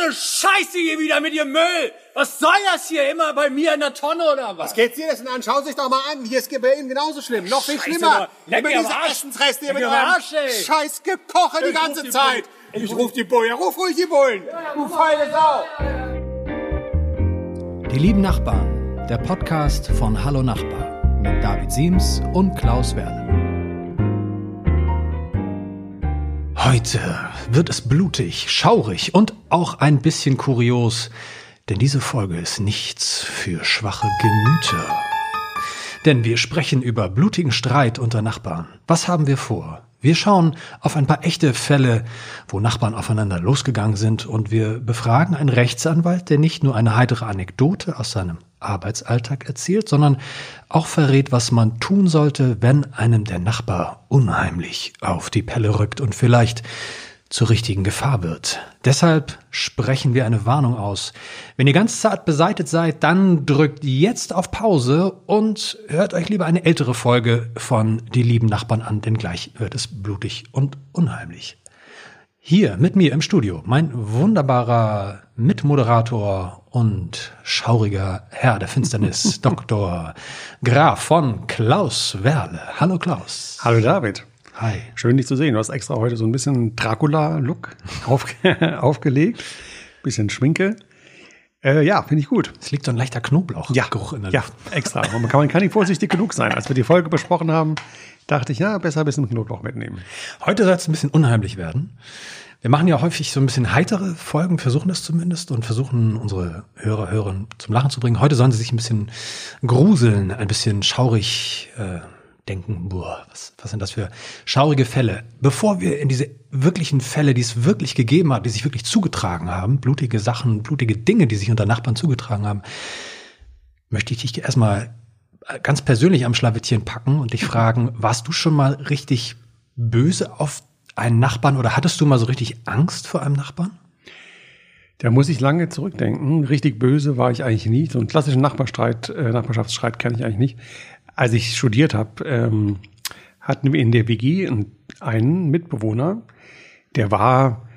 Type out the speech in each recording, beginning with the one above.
eine Scheiße hier wieder mit ihrem Müll. Was soll das hier immer bei mir in der Tonne oder was? Was geht's dir das denn an? Schauen Sie sich doch mal an. Hier ist es bei Ihnen genauso schlimm. Noch viel Scheiße, schlimmer. Leck Über diese Arsch. Essensreste hier mit eurem Arsch, ey. scheiß Gekoche die Ich ganze die Zeit. Bullen. Ich ruf die Bullen. Ja, ruf ruhig die Bullen. Du feine Sau. Die lieben Nachbarn, der Podcast von Hallo Nachbar mit David Siems und Klaus Werle. Heute wird es blutig, schaurig und auch ein bisschen kurios, denn diese Folge ist nichts für schwache Gemüter. Denn wir sprechen über blutigen Streit unter Nachbarn. Was haben wir vor? Wir schauen auf ein paar echte Fälle, wo Nachbarn aufeinander losgegangen sind und wir befragen einen Rechtsanwalt, der nicht nur eine heitere Anekdote aus seinem Arbeitsalltag erzählt, sondern auch verrät, was man tun sollte, wenn einem der Nachbar unheimlich auf die Pelle rückt und vielleicht zur richtigen Gefahr wird. Deshalb sprechen wir eine Warnung aus. Wenn ihr ganz zart beseitet seid, dann drückt jetzt auf Pause und hört euch lieber eine ältere Folge von Die lieben Nachbarn an, denn gleich wird es blutig und unheimlich. Hier mit mir im Studio mein wunderbarer Mitmoderator und schauriger Herr der Finsternis, Dr. Graf von Klaus Werle. Hallo Klaus. Hallo David. Hi. Schön, dich zu sehen. Du hast extra heute so ein bisschen Dracula-Look aufge aufgelegt. Bisschen Schminke. Äh, ja, finde ich gut. Es liegt so ein leichter Knoblauchgeruch in der ja, Luft. extra. Aber man kann, man kann nicht vorsichtig genug sein. Als wir die Folge besprochen haben, dachte ich, ja, besser ein bisschen Knoblauch mitnehmen. Heute soll es ein bisschen unheimlich werden. Wir machen ja häufig so ein bisschen heitere Folgen, versuchen das zumindest und versuchen unsere Hörer, Hörerinnen zum Lachen zu bringen. Heute sollen sie sich ein bisschen gruseln, ein bisschen schaurig äh, denken, boah, was, was sind das für schaurige Fälle? Bevor wir in diese wirklichen Fälle, die es wirklich gegeben hat, die sich wirklich zugetragen haben, blutige Sachen, blutige Dinge, die sich unter Nachbarn zugetragen haben, möchte ich dich erstmal ganz persönlich am Schlawittchen packen und dich fragen, warst du schon mal richtig böse auf einen Nachbarn oder hattest du mal so richtig Angst vor einem Nachbarn? Da muss ich lange zurückdenken. Richtig böse war ich eigentlich nie. So einen klassischen Nachbarstreit, äh, Nachbarschaftsstreit kenne ich eigentlich nicht. Als ich studiert habe, ähm, hatten wir in der WG einen Mitbewohner, der war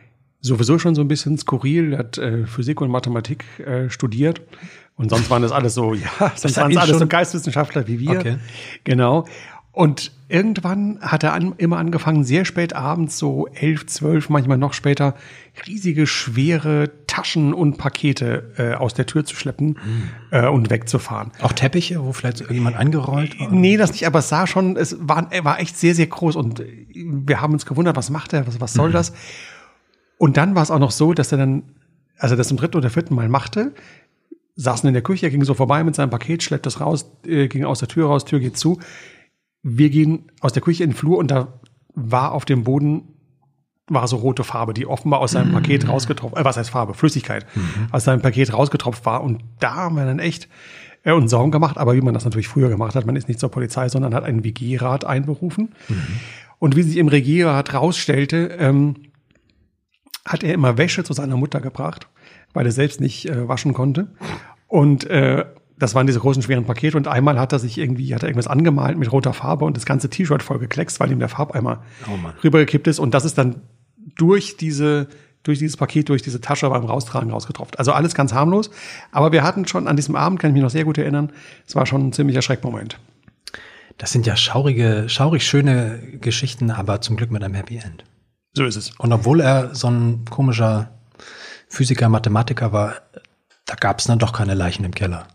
sowieso schon so ein bisschen skurril, der hat äh, Physik und Mathematik äh, studiert. Und sonst waren das alles so, ja, sonst waren es alles so Geistwissenschaftler wie wir. Okay. Genau. Und irgendwann hat er an, immer angefangen, sehr spät abends, so elf, zwölf, manchmal noch später, riesige, schwere Taschen und Pakete äh, aus der Tür zu schleppen äh, und wegzufahren. Auch Teppiche, wo vielleicht irgendjemand eingerollt war? Nee, das nicht, aber es sah schon, es war, war echt sehr, sehr groß und äh, wir haben uns gewundert, was macht er, was, was soll das? Und dann war es auch noch so, dass er dann, als er das zum dritten oder vierten Mal machte, saßen in der Küche, er ging so vorbei mit seinem Paket, schleppt das raus, äh, ging aus der Tür raus, Tür geht zu. Wir gehen aus der Küche in den Flur und da war auf dem Boden war so rote Farbe, die offenbar aus seinem Paket rausgetropft, äh, was heißt Farbe, Flüssigkeit, aus seinem Paket rausgetropft war. Und da haben wir dann echt äh, uns Sorgen gemacht, aber wie man das natürlich früher gemacht hat, man ist nicht zur Polizei, sondern hat einen WG-Rat einberufen. Und wie sich im WG-Rat rausstellte, ähm, hat er immer Wäsche zu seiner Mutter gebracht, weil er selbst nicht äh, waschen konnte. Und äh, das waren diese großen, schweren Pakete. Und einmal hat er sich irgendwie, hat er irgendwas angemalt mit roter Farbe und das ganze T-Shirt voll gekleckst, weil ihm der Farbeimer Oh rübergekippt ist. Und das ist dann durch diese, durch dieses Paket, durch diese Tasche beim Raustragen rausgetropft. Also alles ganz harmlos. Aber wir hatten schon an diesem Abend, kann ich mich noch sehr gut erinnern, es war schon ein ziemlicher Schreckmoment. Das sind ja schaurige, schaurig schöne Geschichten, aber zum Glück mit einem Happy End. So ist es. Und obwohl er so ein komischer Physiker, Mathematiker war, da gab es dann doch keine Leichen im Keller.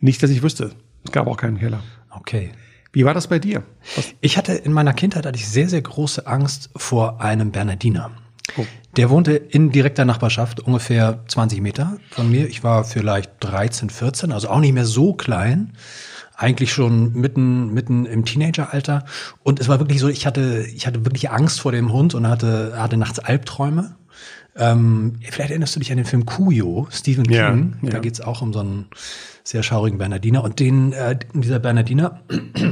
Nicht, dass ich wüsste. Es gab auch keinen Keller. Okay. Wie war das bei dir? Was, Ich hatte in meiner Kindheit hatte ich sehr, sehr große Angst vor einem Bernardiner. Oh. Der wohnte in direkter Nachbarschaft, ungefähr 20 Meter von mir. Ich war vielleicht 13, 14, also auch nicht mehr so klein. Eigentlich schon mitten, mitten im Teenageralter. Und es war wirklich so, ich hatte, ich hatte wirklich Angst vor dem Hund und hatte, hatte nachts Albträume. Ähm, vielleicht erinnerst du dich an den Film Cujo, Stephen Ja, King. Da ja. geht's auch um so einen sehr schaurigen Bernardiner. Und den, äh, dieser Bernardiner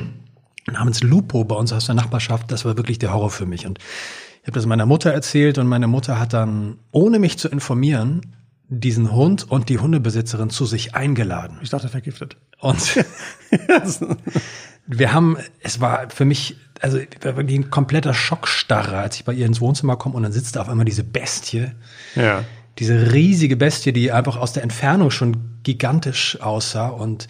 namens Lupo bei uns aus der Nachbarschaft, das war wirklich der Horror für mich. Und ich habe das meiner Mutter erzählt und meine Mutter hat dann, ohne mich zu informieren, diesen Hund und die Hundebesitzerin zu sich eingeladen. ich dachte vergiftet. Und wir haben, es war für mich, also war wirklich ein kompletter Schockstarre, als ich bei ihr ins Wohnzimmer komme und dann sitzt da auf einmal diese Bestie Ja. diese riesige Bestie, die einfach aus der Entfernung schon gigantisch aussah und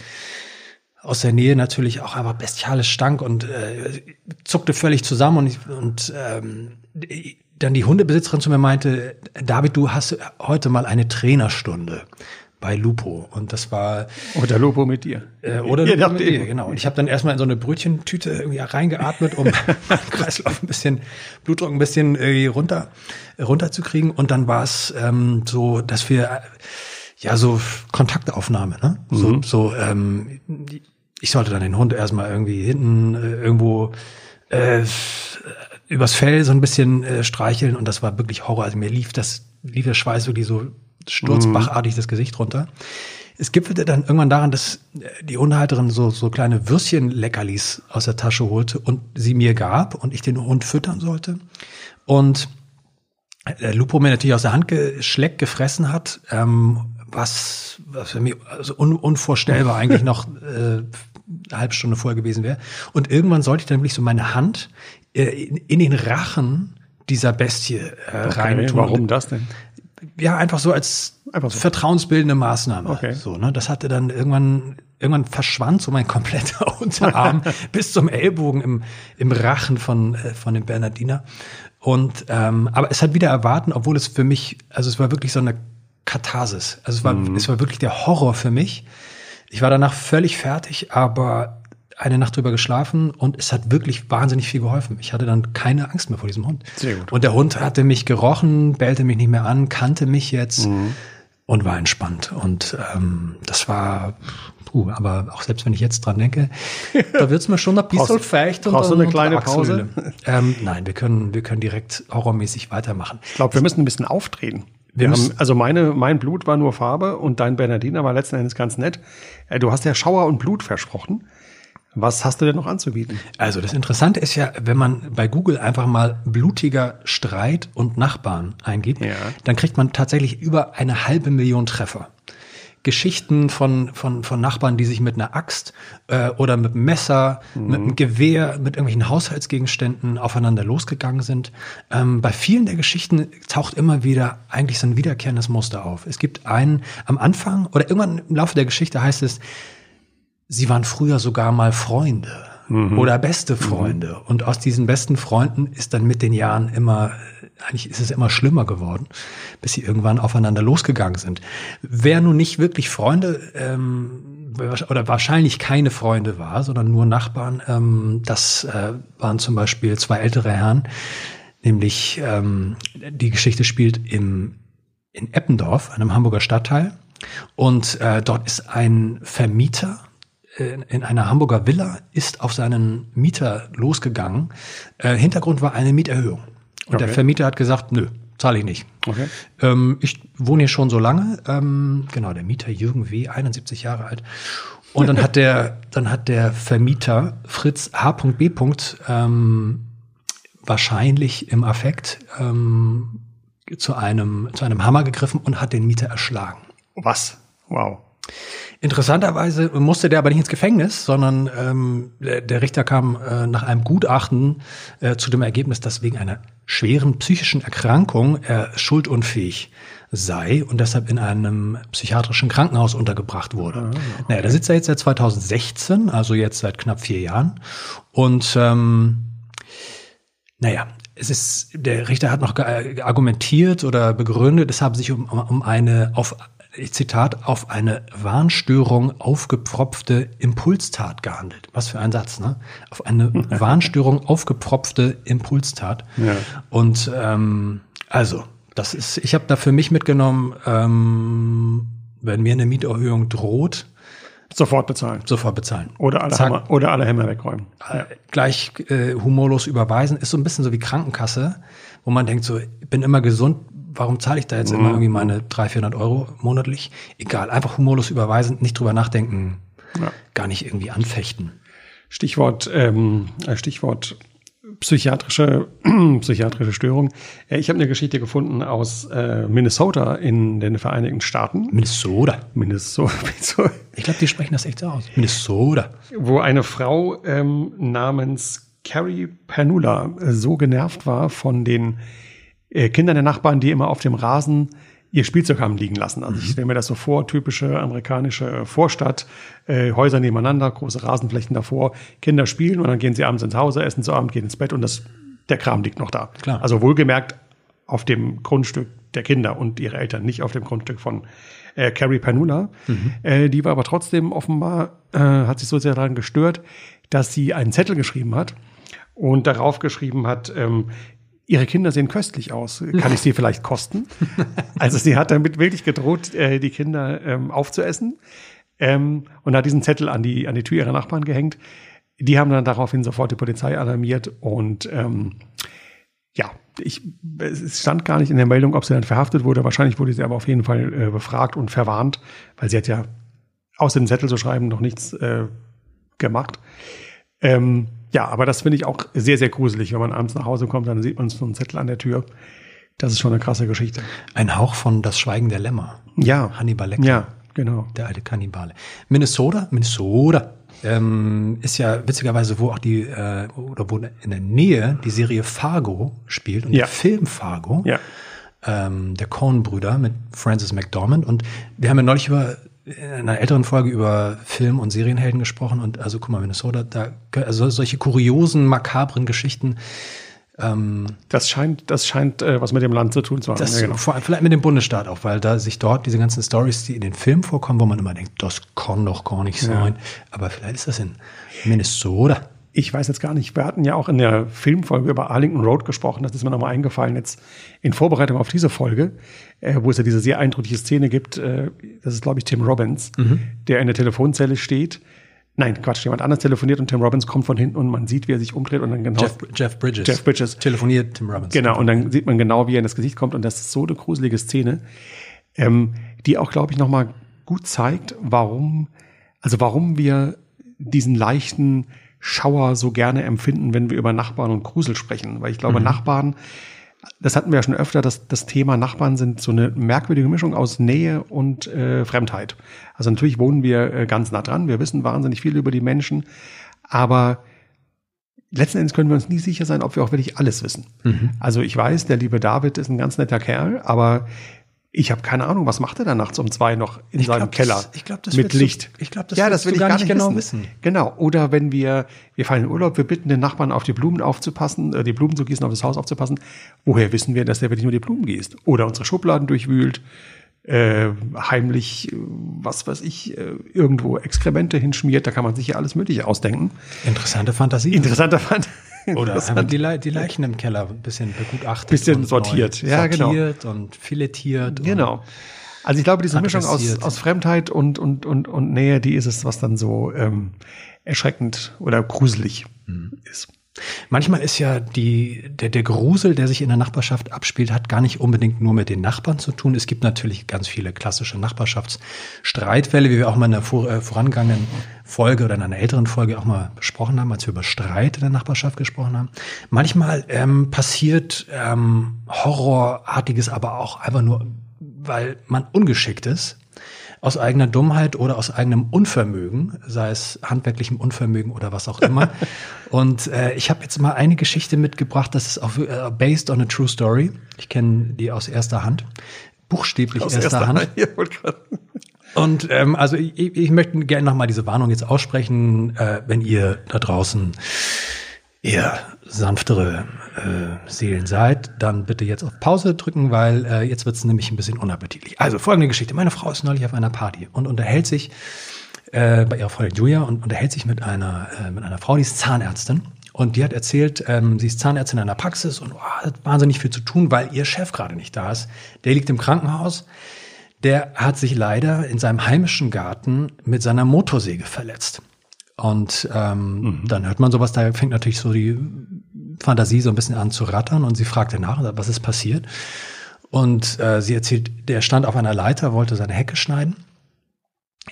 aus der Nähe natürlich auch einfach bestialisch stank und äh, zuckte völlig zusammen und, ich, und ähm, dann die Hundebesitzerin zu mir meinte, David, du hast heute mal eine Trainerstunde bei Lupo. Und das war oder Lupo mit dir. äh, oder Je Lupo mit dir, genau. Und ich habe dann erstmal in so eine Brötchentüte irgendwie reingeatmet um meinen Kreislauf ein bisschen Blutdruck ein bisschen irgendwie runter runterzukriegen. Und dann war es ähm, so dass wir äh, ja so Kontaktaufnahme ne? So, so ähm, ich sollte dann den Hund erstmal irgendwie hinten äh, irgendwo äh, übers Fell so ein bisschen äh, streicheln. Und das war wirklich Horror. Also mir lief das, lief der Schweiß wirklich so sturzbachartig das Gesicht runter. Es gipfelte dann irgendwann daran, dass äh, die Hundehalterin so, so kleine Würstchen-Leckerlis aus der Tasche holte und sie mir gab und ich den Hund füttern sollte. Und der Lupo mir natürlich aus der Hand geschleckt, gefressen hat, ähm, was, was für mich also un, unvorstellbar eigentlich noch äh, eine halbe Stunde vorher gewesen wäre. Und irgendwann sollte ich dann wirklich so meine Hand äh, in, in den Rachen dieser Bestie äh, rein Okay, tun. warum das denn? Ja, einfach so als Einfach so. vertrauensbildende Maßnahme. Okay. So, ne? Das hatte dann irgendwann, irgendwann verschwand so mein kompletter Unterarm bis zum Ellbogen im, im Rachen von, äh, von dem Bernardiner. Und ähm, aber es hat wieder erwarten, obwohl es für mich, also es war wirklich so eine Katharsis. Also es war, Mhm. es war wirklich der Horror für mich. Ich war danach völlig fertig, aber eine Nacht drüber geschlafen und es hat wirklich wahnsinnig viel geholfen. Ich hatte dann keine Angst mehr vor diesem Hund. Sehr gut. Und der Hund hatte mich gerochen, bellte mich nicht mehr an, kannte mich jetzt Mhm. und war entspannt. Und ähm, das war, puh, aber auch selbst wenn ich jetzt dran denke, da wird's mir schon ein bisschen feucht. und dann eine kleine Achselhöhle. Ähm, nein, wir können, wir können direkt horrormäßig weitermachen. Ich glaube, wir müssen ein bisschen aufdrehen. Wir haben, also meine, mein Blut war nur Farbe und dein Bernardiner war letzten Endes ganz nett. Äh, Du hast ja Schauer und Blut versprochen. Was hast du denn noch anzubieten? Also das Interessante ist ja, wenn man bei Google einfach mal blutiger Streit und Nachbarn eingibt, Ja. dann kriegt man tatsächlich über eine halbe Million Treffer. Geschichten von, von, von Nachbarn, die sich mit einer Axt äh, oder mit einem Messer, mit einem Gewehr, mit irgendwelchen Haushaltsgegenständen aufeinander losgegangen sind. Ähm, bei vielen der Geschichten taucht immer wieder eigentlich so ein wiederkehrendes Muster auf. Es gibt einen am Anfang oder irgendwann im Laufe der Geschichte heißt es, sie waren früher sogar mal Freunde oder beste Freunde. Und aus diesen besten Freunden ist dann mit den Jahren immer, eigentlich ist es immer schlimmer geworden, bis sie irgendwann aufeinander losgegangen sind. Wer nun nicht wirklich Freunde ähm, oder wahrscheinlich keine Freunde war, sondern nur Nachbarn, ähm, das äh, waren zum Beispiel zwei ältere Herren, nämlich ähm, die Geschichte spielt im in Eppendorf, einem Hamburger Stadtteil. Und äh, dort ist ein Vermieter in einer Hamburger Villa, ist auf seinen Mieter losgegangen. Äh, Hintergrund war eine Mieterhöhung. Und der Okay. Vermieter hat gesagt, nö, zahle ich nicht. Okay. Ähm, ich wohne hier schon so lange. Ähm, genau, der Mieter Jürgen W., 71 Jahre alt. Und dann hat der, dann hat der Vermieter Fritz H.B. Ähm, wahrscheinlich im Affekt ähm, zu einem, zu einem Hammer gegriffen und hat den Mieter erschlagen. Was? Wow. Interessanterweise musste der aber nicht ins Gefängnis, sondern ähm, der, der Richter kam äh, nach einem Gutachten äh, zu dem Ergebnis, dass wegen einer schweren psychischen Erkrankung er schuldunfähig sei und deshalb in einem psychiatrischen Krankenhaus untergebracht wurde. Naja, da sitzt er jetzt seit 2016, also jetzt seit knapp vier Jahren. Und ähm, naja, es ist, der Richter hat noch argumentiert oder begründet, es habe sich um, um eine, auf, ich Zitat, auf eine Warnstörung aufgepfropfte Impulstat gehandelt. Was für ein Satz, ne? Auf eine Warnstörung aufgepfropfte Impulstat. Ja. Und ähm, also, das ist, ich habe da für mich mitgenommen, ähm, wenn mir eine Mieterhöhung droht, Sofort bezahlen. sofort bezahlen. Oder alle, Zack. Hämmer, oder alle Hämmer wegräumen. äh, gleich äh, humorlos überweisen, ist so ein bisschen so wie Krankenkasse, wo man denkt so, ich bin immer gesund, warum zahle ich da jetzt immer irgendwie meine 300, 400 Euro monatlich? Egal, einfach humorlos überweisen, nicht drüber nachdenken, Ja. gar nicht irgendwie anfechten. Stichwort, ähm, äh, Stichwort psychiatrische, psychiatrische Störung. Äh, Ich habe eine Geschichte gefunden aus äh, Minnesota in den Vereinigten Staaten. Minnesota. Minnesota, Ich glaube, die sprechen das echt so aus. Minnesota. wo eine Frau ähm, namens Carrie Pernula äh, so genervt war von den äh, Kindern der Nachbarn, die immer auf dem Rasen ihr Spielzeug haben liegen lassen. Also ich stelle mir das so vor, typische amerikanische Vorstadt, äh, Häuser nebeneinander, große Rasenflächen davor, Kinder spielen und dann gehen sie abends ins Hause, essen zu Abend, gehen ins Bett und das, der Kram liegt noch da. Klar. Also wohlgemerkt auf dem Grundstück der Kinder und ihre Eltern, nicht auf dem Grundstück von äh, Carrie Panula. Äh, die war aber trotzdem offenbar, äh, hat sich so sehr daran gestört, dass sie einen Zettel geschrieben hat und darauf geschrieben hat, ähm, ihre Kinder sehen köstlich aus. Kann ich sie vielleicht kosten? also sie hat damit wirklich gedroht, äh, die Kinder ähm, aufzuessen ähm, und hat diesen Zettel an die, an die Tür ihrer Nachbarn gehängt. Die haben dann daraufhin sofort die Polizei alarmiert und ähm, ja, ich, es stand gar nicht in der Meldung, ob sie dann verhaftet wurde. Wahrscheinlich wurde sie aber auf jeden Fall äh, befragt und verwarnt, weil sie hat ja außer dem Zettel zu schreiben noch nichts äh, gemacht. Ähm, ja, aber das finde ich auch sehr, sehr gruselig. Wenn man abends nach Hause kommt, dann sieht man so einen Zettel an der Tür. Das ist schon eine krasse Geschichte. Ein Hauch von Das Schweigen der Lämmer. Ja. Hannibal Lecter. Ja, genau. Der alte Kannibale. Minnesota, Minnesota ähm, ist ja witzigerweise, wo auch die, äh, oder wo in der Nähe die Serie Fargo spielt und Ja. der Film Fargo. Ja. ähm, der Coen-Brüder mit Francis McDormand. Und wir haben ja neulich über in einer älteren Folge über Film- und Serienhelden gesprochen. Und also guck mal, Minnesota, da also solche kuriosen, makabren Geschichten. Ähm, Das scheint, das scheint äh, was mit dem Land zu tun zu haben. das ja, genau. vor allem vielleicht mit dem Bundesstaat auch, weil da sich dort diese ganzen Stories, die in den Filmen vorkommen, wo man immer denkt, das kann doch gar nicht sein. Aber vielleicht ist das in Minnesota. Ich weiß jetzt gar nicht, wir hatten ja auch in der Filmfolge über Arlington Road gesprochen, das ist mir nochmal eingefallen jetzt in Vorbereitung auf diese Folge, äh, wo es ja diese sehr eindrückliche Szene gibt, äh, das ist glaube ich Tim Robbins, der in der Telefonzelle steht. Nein, Quatsch, jemand anders telefoniert und Tim Robbins kommt von hinten und man sieht, wie er sich umdreht und dann genau Jeff, Jeff Bridges. Jeff Bridges. Telefoniert Tim Robbins. Genau, und dann sieht man genau, wie er in das Gesicht kommt. Und das ist so eine gruselige Szene, ähm, die auch, glaube ich, nochmal gut zeigt, warum, also warum wir diesen leichten Schauer so gerne empfinden, wenn wir über Nachbarn und Grusel sprechen. Weil ich glaube, Nachbarn, das hatten wir ja schon öfter, dass das Thema Nachbarn sind so eine merkwürdige Mischung aus Nähe und äh, Fremdheit. Also natürlich wohnen wir äh, ganz nah dran, wir wissen wahnsinnig viel über die Menschen, aber letzten Endes können wir uns nie sicher sein, ob wir auch wirklich alles wissen. Also ich weiß, der liebe David ist ein ganz netter Kerl, aber ich habe keine Ahnung, was macht er da nachts um zwei noch in Ich seinem glaub, Keller das- ich glaub, das mit willst du- Licht? ich glaub, das ja, das will du ich gar gar nicht genau wissen. wissen. Genau. Oder wenn wir wir fahren in Urlaub, wir bitten den Nachbarn auf die Blumen aufzupassen, äh, die Blumen zu gießen, auf das Haus aufzupassen. Woher wissen wir, dass der wirklich nur die Blumen gießt? Oder unsere Schubladen durchwühlt? Äh, heimlich, äh, was weiß ich, äh, irgendwo Exkremente hinschmiert, da kann man sich ja alles Mögliche ausdenken. Interessante Fantasie. Interessanter Fand. Oder einfach die, Le die Leichen im Keller ein bisschen begutachtet. Bisschen und sortiert. Ja, genau. sortiert und filetiert. Und Genau. Also ich glaube, diese Mischung aus, aus Fremdheit und, und, und, und Nähe, die ist es, was dann so ähm, erschreckend oder gruselig ist. Manchmal ist ja die, der, der Grusel, der sich in der Nachbarschaft abspielt, hat gar nicht unbedingt nur mit den Nachbarn zu tun. Es gibt natürlich ganz viele klassische Nachbarschaftsstreitfälle, wie wir auch mal in vor, äh, vorangegangenen Folge oder in einer älteren Folge auch mal besprochen haben, als wir über Streit in der Nachbarschaft gesprochen haben. Manchmal ähm, passiert ähm, Horrorartiges, aber auch einfach nur, weil man ungeschickt ist aus eigener Dummheit oder aus eigenem Unvermögen, sei es handwerklichem Unvermögen oder was auch immer. Und äh, ich habe jetzt mal eine Geschichte mitgebracht, das ist auch äh, based on a true story. Ich kenne die aus erster Hand, buchstäblich Aus erster, erster Hand. Hand. Und ähm, also ich, ich ich möchte gerne nochmal diese Warnung jetzt aussprechen, äh, wenn ihr da draußen eher sanftere äh, Seelen seid, dann bitte jetzt auf Pause drücken, weil äh, jetzt wird's nämlich ein bisschen unappetitlich. Also folgende Geschichte. Meine Frau ist neulich auf einer Party und unterhält sich äh, bei ihrer Freundin Julia und unterhält sich mit einer, äh, mit einer Frau, die ist Zahnärztin. Und die hat erzählt, ähm, sie ist Zahnärztin in einer Praxis und oh, hat wahnsinnig viel zu tun, weil ihr Chef gerade nicht da ist. Der liegt im Krankenhaus. Der hat sich leider in seinem heimischen Garten mit seiner Motorsäge verletzt. Und ähm, dann hört man sowas, da fängt natürlich so die Fantasie so ein bisschen an zu rattern und sie fragt danach, was ist passiert? Und äh, sie erzählt, der stand auf einer Leiter, wollte seine Hecke schneiden,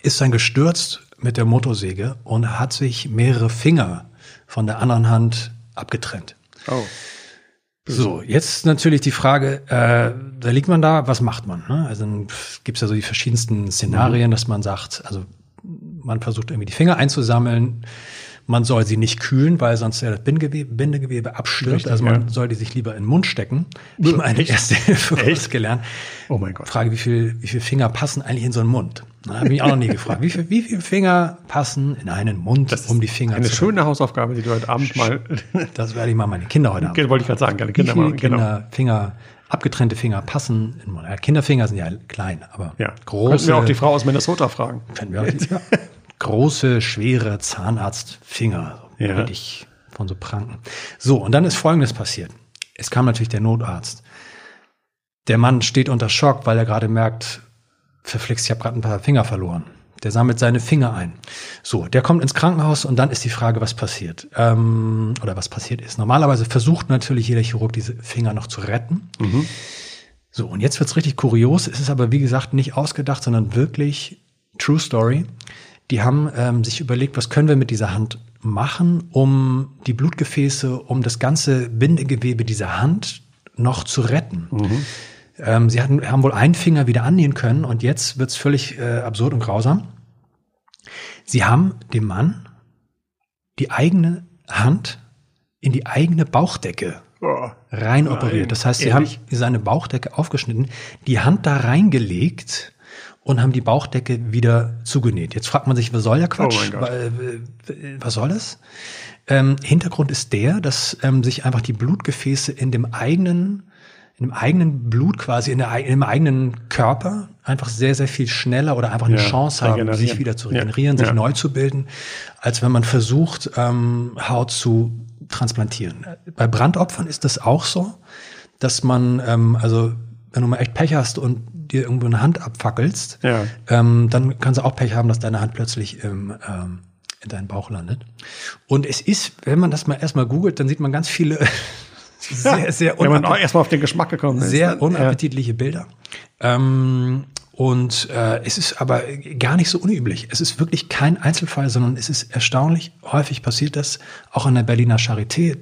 ist dann gestürzt mit der Motorsäge und hat sich mehrere Finger von der anderen Hand abgetrennt. Oh. So, jetzt natürlich die Frage, äh, da liegt man da, was macht man? Ne? Also dann gibt's ja so die verschiedensten Szenarien, dass man sagt, also man versucht irgendwie die Finger einzusammeln, Man soll sie nicht kühlen, weil sonst ja das Bindegewebe, Bindegewebe abstirbt. Richtig, also man ja. soll die sich lieber in den Mund stecken. Ich meine, erste Hilfe Echt? gelernt. Oh mein Gott. Frage, wie viel, wie viel Finger passen eigentlich in so einen Mund? Da habe ich mich auch noch nie gefragt. Wie viel, wie viel Finger passen in einen Mund, um die Finger Eine zu schöne Hausaufgabe, die du heute Abend mal, Das werde ich mal meine Kinder heute Abend. wollte ich gerade sagen, Wie Kinder viele machen. Genau. Kinder, Finger, abgetrennte Finger passen in den Mund? Kinderfinger sind ja klein, aber Ja. große. Könnten wir auch die Frau aus Minnesota fragen. Können wir auch die, ja. Große, schwere Zahnarztfinger, so Ja. richtig von so Pranken. So, und dann ist Folgendes passiert. Es kam natürlich der Notarzt. Der Mann steht unter Schock, weil er gerade merkt, verflixt, ich habe gerade ein paar Finger verloren. Der sammelt seine Finger ein. So, der kommt ins Krankenhaus und dann ist die Frage, was passiert. Ähm, oder was passiert ist. Normalerweise versucht natürlich jeder Chirurg, diese Finger noch zu retten. So, und jetzt wird's richtig kurios. Es ist aber, wie gesagt, nicht ausgedacht, sondern wirklich True Story. Die haben ähm, sich überlegt, was können wir mit dieser Hand machen, um die Blutgefäße, um das ganze Bindegewebe dieser Hand noch zu retten. Ähm, sie hatten, haben wohl einen Finger wieder annähen können und jetzt wird's völlig äh, absurd und grausam. Sie haben dem Mann die eigene Hand in die eigene Bauchdecke Oh. rein operiert. Das heißt, sie ehrlich? haben seine Bauchdecke aufgeschnitten, die Hand da reingelegt und haben die Bauchdecke wieder zugenäht. Jetzt fragt man sich, was soll der Quatsch? Oh. Weil, äh, Was soll das? Ähm, Hintergrund ist der, dass ähm, sich einfach die Blutgefäße in dem eigenen in dem eigenen Blut quasi, in, der, im eigenen Körper einfach sehr, sehr viel schneller oder einfach eine Ja, Chance haben, sich wieder zu Ja, regenerieren, sich ja. neu zu bilden, als wenn man versucht, ähm, Haut zu transplantieren. Bei Brandopfern ist das auch so, dass man, ähm, also wenn du mal echt Pech hast und dir irgendwo eine Hand abfackelst, Ja. ähm, dann kannst du auch Pech haben, dass deine Hand plötzlich im, ähm, in deinen Bauch landet. Und es ist, wenn man das mal erstmal googelt, dann sieht man ganz viele sehr, sehr Wenn man auch unappetitliche erstmal auf den Geschmack gekommen ist. sehr unappetitliche Bilder. Ähm, und äh, es ist aber gar nicht so unüblich. Es ist wirklich kein Einzelfall, sondern es ist erstaunlich häufig passiert das auch an der Berliner Charité.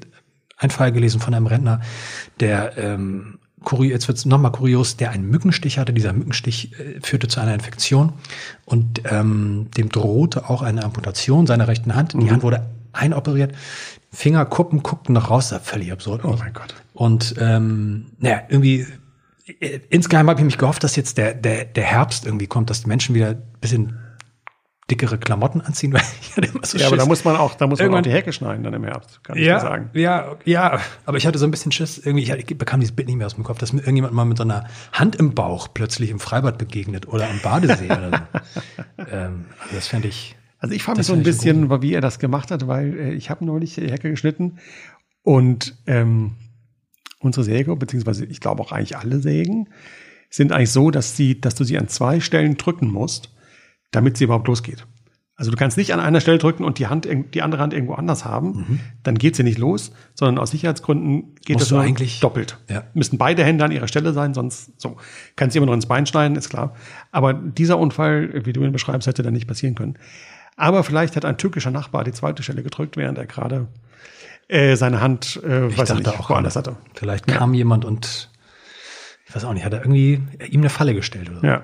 Ein Fall gelesen von einem Rentner, der ähm, jetzt wird's noch nochmal kurios, der einen Mückenstich hatte. Dieser Mückenstich äh, führte zu einer Infektion und ähm, dem drohte auch eine Amputation seiner rechten Hand. Mhm. Die Hand wurde einoperiert. Fingerkuppen guckten noch raus, sah völlig absurd Oh mein Gott. Und ähm, naja, irgendwie äh, insgeheim habe ich mich gehofft, dass jetzt der, der, der Herbst irgendwie kommt, dass die Menschen wieder ein bisschen dickere Klamotten anziehen, weil ich hatte immer so Ja, aber Schiss. da muss man auch, da muss man auch Irgendwann- die Hecke schneiden dann im Herbst, kann ich ja, dir sagen. ja, ja, aber ich hatte so ein bisschen Schiss, irgendwie, ich, ich bekam dieses Bild nicht mehr aus dem Kopf, dass mir irgendjemand mal mit so einer Hand im Bauch plötzlich im Freibad begegnet oder am Badesee oder so. ähm, also das fände ich. Also ich frage mich so ein fand ich bisschen, wie er das gemacht hat, weil äh, ich habe neulich die Hecke geschnitten und ähm, unsere Säge, beziehungsweise ich glaube auch eigentlich alle Sägen, sind eigentlich so, dass, sie, dass du sie an zwei Stellen drücken musst, damit sie überhaupt losgeht. Also du kannst nicht an einer Stelle drücken und die, Hand, die andere Hand irgendwo anders haben, dann geht sie nicht los, sondern aus Sicherheitsgründen geht Mhm. Musst das nur eigentlich- doppelt. Ja. Müssen beide Hände an ihrer Stelle sein, sonst so. Kannst du immer noch ins Bein schneiden, ist klar. Aber dieser Unfall, wie du ihn beschreibst, hätte dann nicht passieren können. Aber vielleicht hat ein türkischer Nachbar die zweite Stelle gedrückt, während er gerade äh, seine Hand, äh, weiß ich nicht, woanders hatte. Vielleicht kam jemand und ich weiß auch nicht, hat er irgendwie ihm eine Falle gestellt oder so. Ja.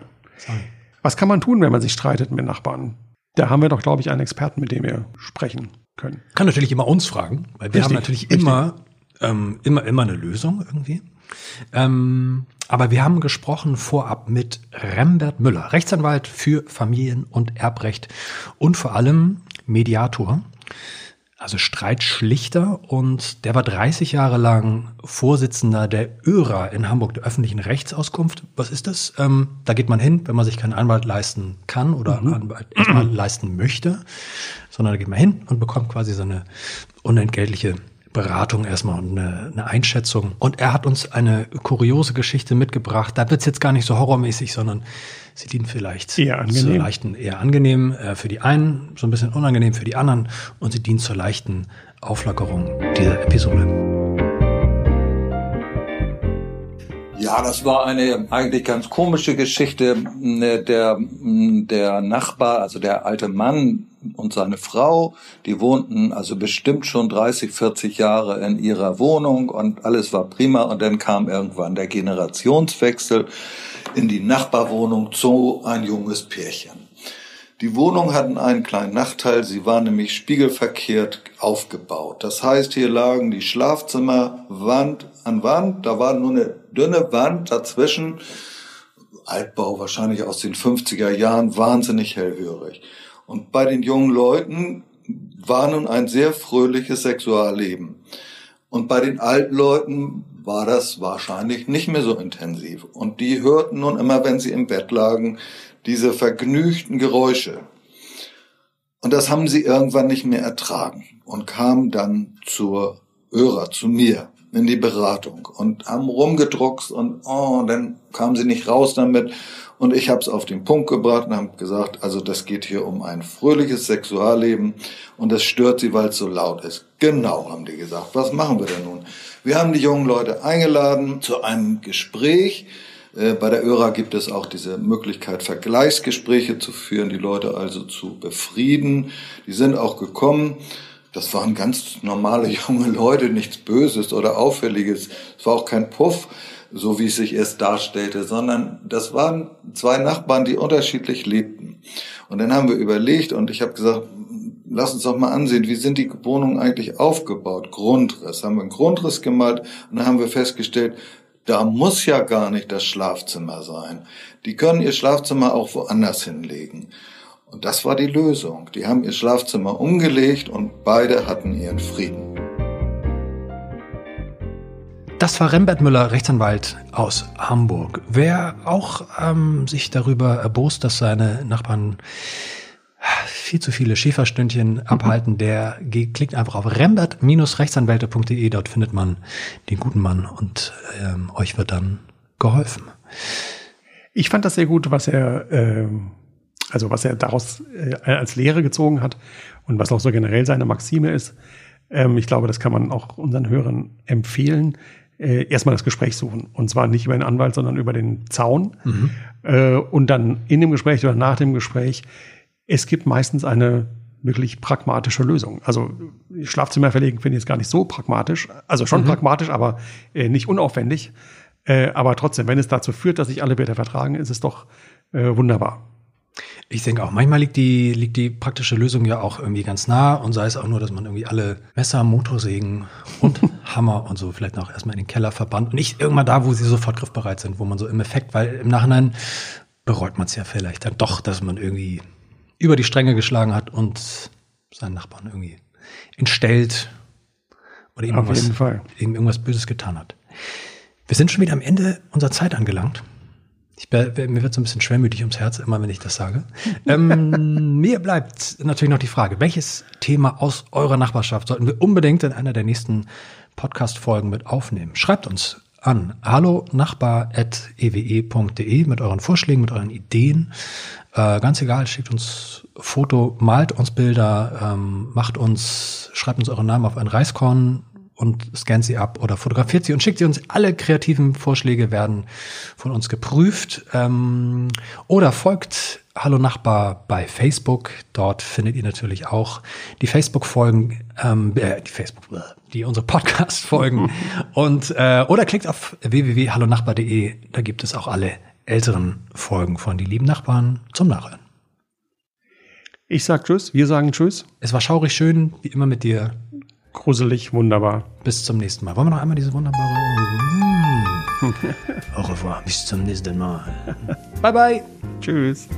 Was kann man tun, wenn man sich streitet mit Nachbarn? Da haben wir doch, glaube ich, einen Experten, mit dem wir sprechen können. Kann natürlich immer uns fragen, weil wir Richtig, haben natürlich richtig. immer, ähm, immer, immer eine Lösung irgendwie. Ähm, aber wir haben gesprochen vorab mit Rembert Müller, Rechtsanwalt für Familien- und Erbrecht und vor allem Mediator, also Streitschlichter und der war 30 Jahre lang Vorsitzender der ÖRA in Hamburg, der öffentlichen Rechtsauskunft. Was ist das? Ähm, da geht man hin, wenn man sich keinen Anwalt leisten kann oder Anwalt erstmal leisten möchte, sondern da geht man hin und bekommt quasi so eine unentgeltliche Beratung erstmal und eine, eine Einschätzung. Und er hat uns eine kuriose Geschichte mitgebracht. Da wird's jetzt gar nicht so horrormäßig, sondern sie dient vielleicht Eher angenehm. zur leichten, eher angenehm äh, für die einen, so ein bisschen unangenehm für die anderen und sie dient zur leichten Auflockerung dieser Episode. Ja, das war eine eigentlich ganz komische Geschichte. Ne, Der, der Nachbar, also der alte Mann und seine Frau, die wohnten also bestimmt schon 30, 40 Jahre in ihrer Wohnung und alles war prima. Und dann kam irgendwann der Generationswechsel in die Nachbarwohnung zu ein junges Pärchen. Die Wohnungen hatten einen kleinen Nachteil, sie waren nämlich spiegelverkehrt aufgebaut. Das heißt, hier lagen die Schlafzimmer Wand an Wand, da war nur eine dünne Wand dazwischen. Altbau wahrscheinlich aus den 50er Jahren, wahnsinnig hellhörig. Und bei den jungen Leuten war nun ein sehr fröhliches Sexualleben. Und bei den alten Leuten war das wahrscheinlich nicht mehr so intensiv. Und die hörten nun immer, wenn sie im Bett lagen, diese vergnügten Geräusche. Und das haben sie irgendwann nicht mehr ertragen und kamen dann zur Öra, zu mir in die Beratung und haben rumgedruckst und oh, dann kamen sie nicht raus damit und ich habe es auf den Punkt gebracht und habe gesagt, also das geht hier um ein fröhliches Sexualleben und das stört sie, weil es so laut ist. Genau, haben die gesagt. Was machen wir denn nun? Wir haben die jungen Leute eingeladen zu einem Gespräch bei der ÖRA gibt es auch diese Möglichkeit, Vergleichsgespräche zu führen, die Leute also zu befrieden. Die sind auch gekommen. Das waren ganz normale junge Leute, nichts Böses oder Auffälliges. Es war auch kein Puff, so wie es sich erst darstellte, sondern das waren zwei Nachbarn, die unterschiedlich lebten. Und dann haben wir überlegt und ich habe gesagt, lass uns doch mal ansehen, wie sind die Wohnungen eigentlich aufgebaut? Grundriss. Haben wir einen Grundriss gemalt und dann haben wir festgestellt, da muss ja gar nicht das Schlafzimmer sein. Die können ihr Schlafzimmer auch woanders hinlegen. Und das war die Lösung. Die haben ihr Schlafzimmer umgelegt und beide hatten ihren Frieden. Das war Rembert Müller, Rechtsanwalt aus Hamburg. Wer auch ähm, sich darüber erbost, dass seine Nachbarn viel zu viele Schäferstündchen abhalten, der klickt einfach auf rembert-rechtsanwälte.de. Dort findet man den guten Mann und ähm, euch wird dann geholfen. Ich fand das sehr gut, was er, äh, also was er daraus äh, als Lehre gezogen hat und was auch so generell seine Maxime ist. Ähm, ich glaube, das kann man auch unseren Hörern empfehlen. Äh, erstmal das Gespräch suchen. Und zwar nicht über den Anwalt, sondern über den Zaun. Mhm. Äh, und dann in dem Gespräch oder nach dem Gespräch es gibt meistens eine wirklich pragmatische Lösung. Also Schlafzimmer verlegen finde ich jetzt gar nicht so pragmatisch. Also schon mhm. pragmatisch, aber äh, nicht unaufwendig. Äh, aber trotzdem, wenn es dazu führt, dass sich alle Bäder vertragen, ist es doch äh, wunderbar. Ich denke auch, manchmal liegt die, liegt die praktische Lösung ja auch irgendwie ganz nah und sei es auch nur, dass man irgendwie alle Messer, Motorsägen und Hammer und so vielleicht noch erstmal in den Keller verbannt und nicht irgendwann da, wo sie sofort griffbereit sind, wo man so im Effekt, weil im Nachhinein bereut man es ja vielleicht dann doch, dass man irgendwie über die Stränge geschlagen hat und seinen Nachbarn irgendwie entstellt oder ihm, irgendwas, ihm irgendwas Böses getan hat. Wir sind schon wieder am Ende unserer Zeit angelangt. Ich, mir wird so ein bisschen schwermütig ums Herz, immer wenn ich das sage. ähm, mir bleibt natürlich noch die Frage, welches Thema aus eurer Nachbarschaft sollten wir unbedingt in einer der nächsten Podcast-Folgen mit aufnehmen? Schreibt uns an hallo nachbar.ewe.de mit euren Vorschlägen, mit euren Ideen. Äh, ganz egal, schickt uns Foto, malt uns Bilder, ähm, macht uns, schreibt uns euren Namen auf ein Reiskorn und scannt sie ab oder fotografiert sie und schickt sie uns. Alle kreativen Vorschläge werden von uns geprüft. Ähm, oder folgt Hallo Nachbar bei Facebook. Dort findet ihr natürlich auch die Facebook-Folgen, ähm, äh, die Facebook, die unsere Podcast-Folgen. und äh, oder klickt auf www.hallonachbar.de. Da gibt es auch alle älteren Folgen von Die lieben Nachbarn zum Nachhören. Ich sag Tschüss, wir sagen Tschüss. Es war schaurig schön, wie immer mit dir. Gruselig, wunderbar. Bis zum nächsten Mal. Wollen wir noch einmal diese wunderbare. Au revoir, bis zum nächsten Mal. bye bye. Tschüss.